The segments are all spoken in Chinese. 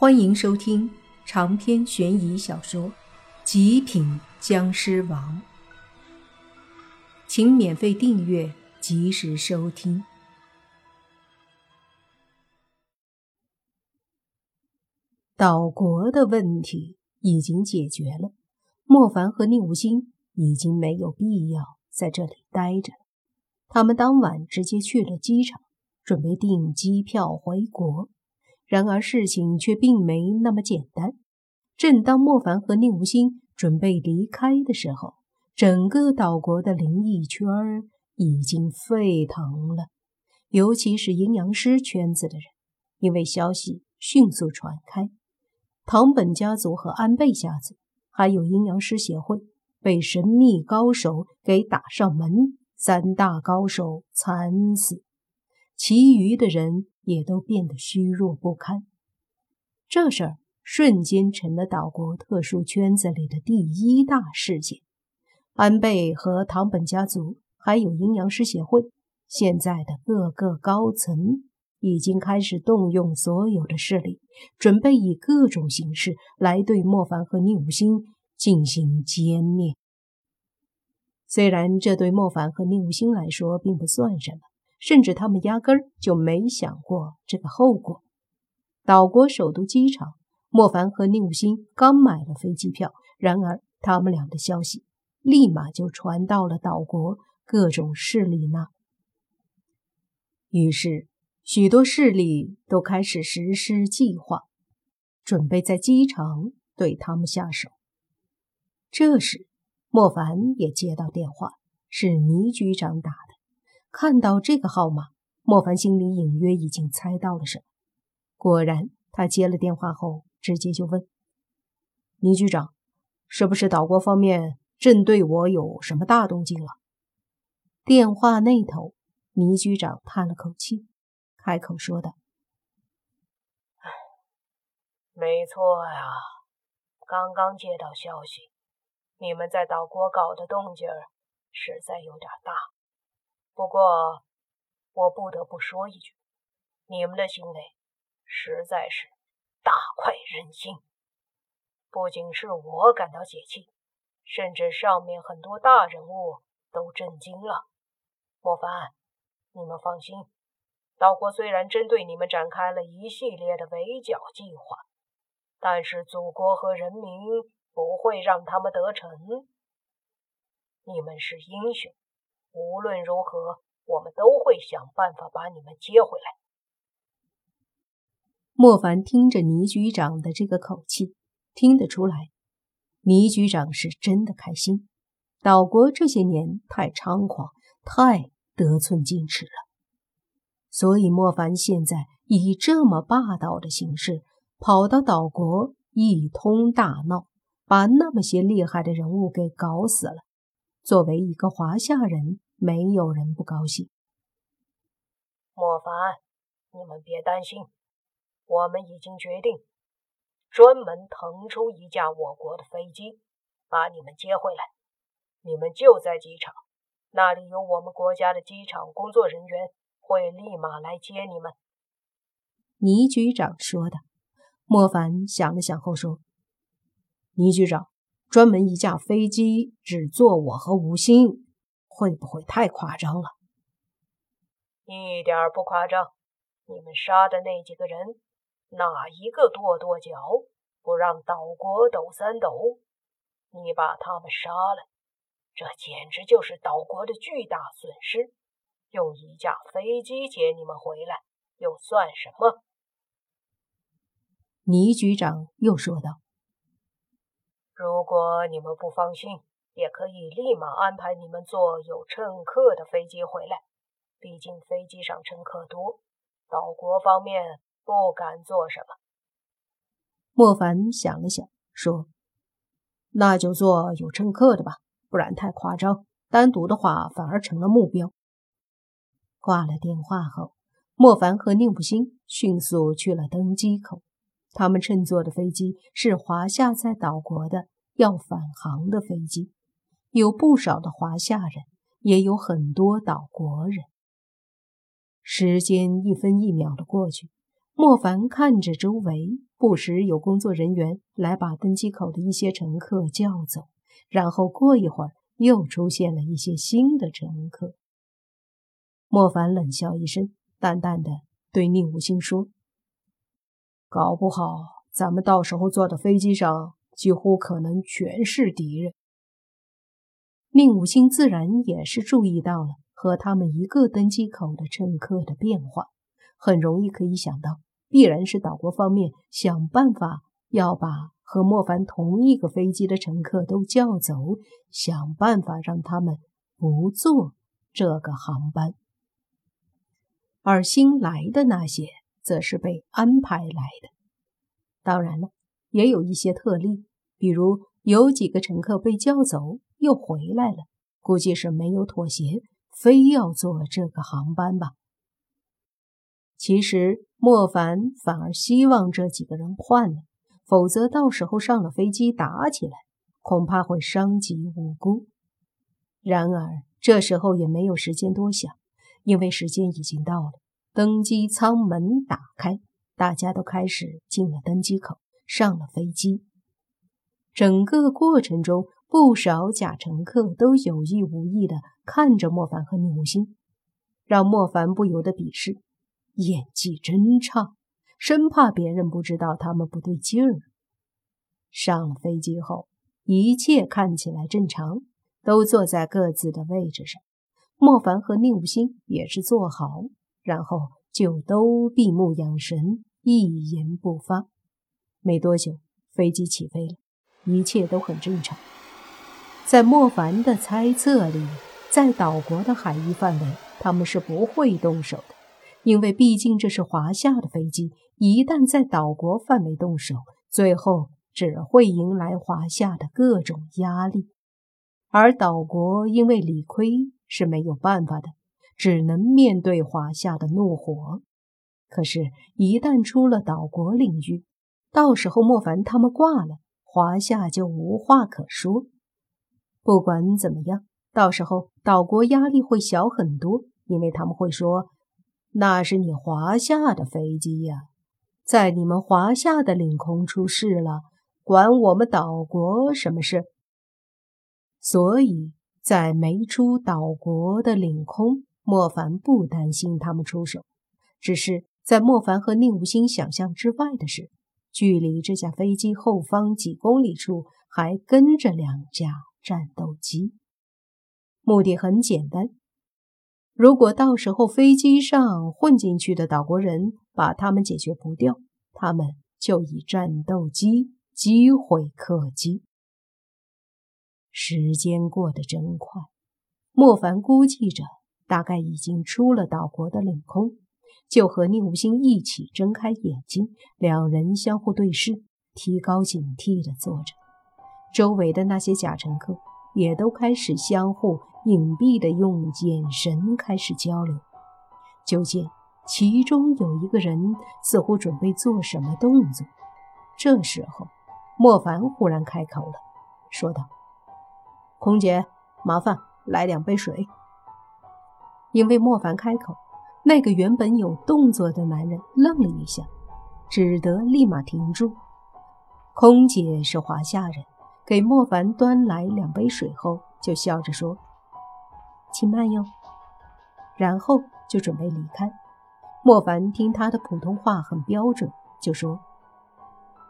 欢迎收听长篇悬疑小说《极品僵尸王》，请免费订阅，及时收听。岛国的问题已经解决了，莫凡和宁无心已经没有必要在这里待着了。他们当晚直接去了机场，准备订机票回国。然而事情却并没那么简单。正当莫凡和宁无心准备离开的时候，整个岛国的灵异圈已经沸腾了，尤其是阴阳师圈子的人，因为消息迅速传开，唐本家族和安倍家族，还有阴阳师协会被神秘高手给打上门，三大高手惨死，其余的人。也都变得虚弱不堪，这事儿瞬间成了岛国特殊圈子里的第一大事件。安倍和堂本家族，还有阴阳师协会，现在的各个高层已经开始动用所有的势力，准备以各种形式来对莫凡和宁武星进行歼灭。虽然这对莫凡和宁武星来说并不算什么。甚至他们压根儿就没想过这个后果。岛国首都机场，莫凡和宁武星刚买了飞机票，然而他们俩的消息立马就传到了岛国各种势力那。于是，许多势力都开始实施计划，准备在机场对他们下手。这时，莫凡也接到电话，是倪局长打的。看到这个号码，莫凡心里隐约已经猜到了什么。果然，他接了电话后，直接就问：“倪局长，是不是岛国方面正对我有什么大动静了？”电话那头，倪局长叹了口气，开口说道：“，没错呀，刚刚接到消息，你们在岛国搞的动静实在有点大。”不过，我不得不说一句，你们的行为实在是大快人心。不仅是我感到解气，甚至上面很多大人物都震惊了。莫凡，你们放心，岛国虽然针对你们展开了一系列的围剿计划，但是祖国和人民不会让他们得逞。你们是英雄。无论如何，我们都会想办法把你们接回来。莫凡听着倪局长的这个口气，听得出来，倪局长是真的开心。岛国这些年太猖狂，太得寸进尺了，所以莫凡现在以这么霸道的形式跑到岛国一通大闹，把那么些厉害的人物给搞死了。作为一个华夏人，没有人不高兴。莫凡，你们别担心，我们已经决定，专门腾出一架我国的飞机，把你们接回来。你们就在机场，那里有我们国家的机场工作人员，会立马来接你们。倪局长说的。莫凡想了想后说：“倪局长。”专门一架飞机只坐我和吴昕，会不会太夸张了？一点不夸张。你们杀的那几个人，哪一个跺跺脚不让岛国抖三抖？你把他们杀了，这简直就是岛国的巨大损失。用一架飞机接你们回来，又算什么？倪局长又说道。如果你们不放心，也可以立马安排你们坐有乘客的飞机回来。毕竟飞机上乘客多，岛国方面不敢做什么。莫凡想了想，说：“那就坐有乘客的吧，不然太夸张。单独的话反而成了目标。”挂了电话后，莫凡和宁不兴迅速去了登机口。他们乘坐的飞机是华夏在岛国的要返航的飞机，有不少的华夏人，也有很多岛国人。时间一分一秒的过去，莫凡看着周围，不时有工作人员来把登机口的一些乘客叫走，然后过一会儿又出现了一些新的乘客。莫凡冷笑一声，淡淡的对宁武星说：“搞不好咱们到时候坐的飞机上，几乎可能全是敌人。”宁武星自然也是注意到了和他们一个登机口的乘客的变化，很容易可以想到，必然是岛国方面想办法要把和莫凡同一个飞机的乘客都叫走，想办法让他们不坐这个航班。而新来的那些，则是被安排来的。当然了，也有一些特例，比如有几个乘客被叫走又回来了，估计是没有妥协，非要坐这个航班吧。其实莫凡反而希望这几个人换了，否则到时候上了飞机打起来，恐怕会伤及无辜。然而这时候也没有时间多想。因为时间已经到了，登机舱门打开，大家都开始进了登机口，上了飞机。整个过程中，不少假乘客都有意无意地看着莫凡和宁无心，让莫凡不由得鄙视：演技真差，生怕别人不知道他们不对劲儿。上了飞机后，一切看起来正常，都坐在各自的位置上。莫凡和宁武心也是坐好，然后就都闭目养神，一言不发。没多久，飞机起飞了，一切都很正常。在莫凡的猜测里，在岛国的海域范围，他们是不会动手的，因为毕竟这是华夏的飞机，一旦在岛国范围动手，最后只会迎来华夏的各种压力。而岛国因为理亏。是没有办法的，只能面对华夏的怒火。可是，一旦出了岛国领域，到时候莫凡他们挂了，华夏就无话可说。不管怎么样，到时候岛国压力会小很多，因为他们会说：“那是你华夏的飞机呀，在你们华夏的领空出事了，管我们岛国什么事？”所以。在没出岛国的领空，莫凡不担心他们出手。只是在莫凡和宁无心想象之外的事，距离这架飞机后方几公里处还跟着两架战斗机。目的很简单：如果到时候飞机上混进去的岛国人把他们解决不掉，他们就以战斗机击毁客机。时间过得真快，莫凡估计着大概已经出了岛国的领空，就和宁无心一起睁开眼睛，两人相互对视，提高警惕地坐着。周围的那些假乘客也都开始相互隐蔽地用眼神开始交流。就见其中有一个人似乎准备做什么动作，这时候莫凡忽然开口了，说道。空姐，麻烦来两杯水。因为莫凡开口，那个原本有动作的男人愣了一下，只得立马停住。空姐是华夏人，给莫凡端来两杯水后，就笑着说：“请慢用。”然后就准备离开。莫凡听他的普通话很标准，就说：“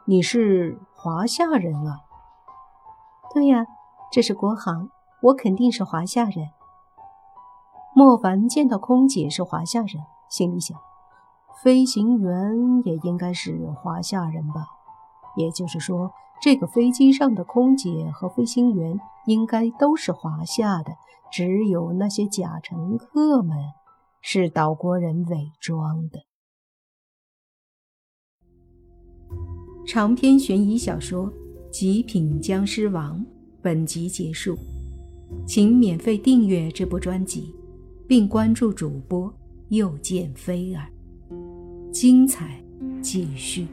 你是华夏人啊？”“对呀。”这是国航，我肯定是华夏人。莫凡见到空姐是华夏人，心里想：飞行员也应该是华夏人吧？也就是说，这个飞机上的空姐和飞行员应该都是华夏的，只有那些假乘客们是岛国人伪装的。长篇悬疑小说《极品僵尸王》。本集结束，请免费订阅这部专辑，并关注主播又见菲儿，精彩继续。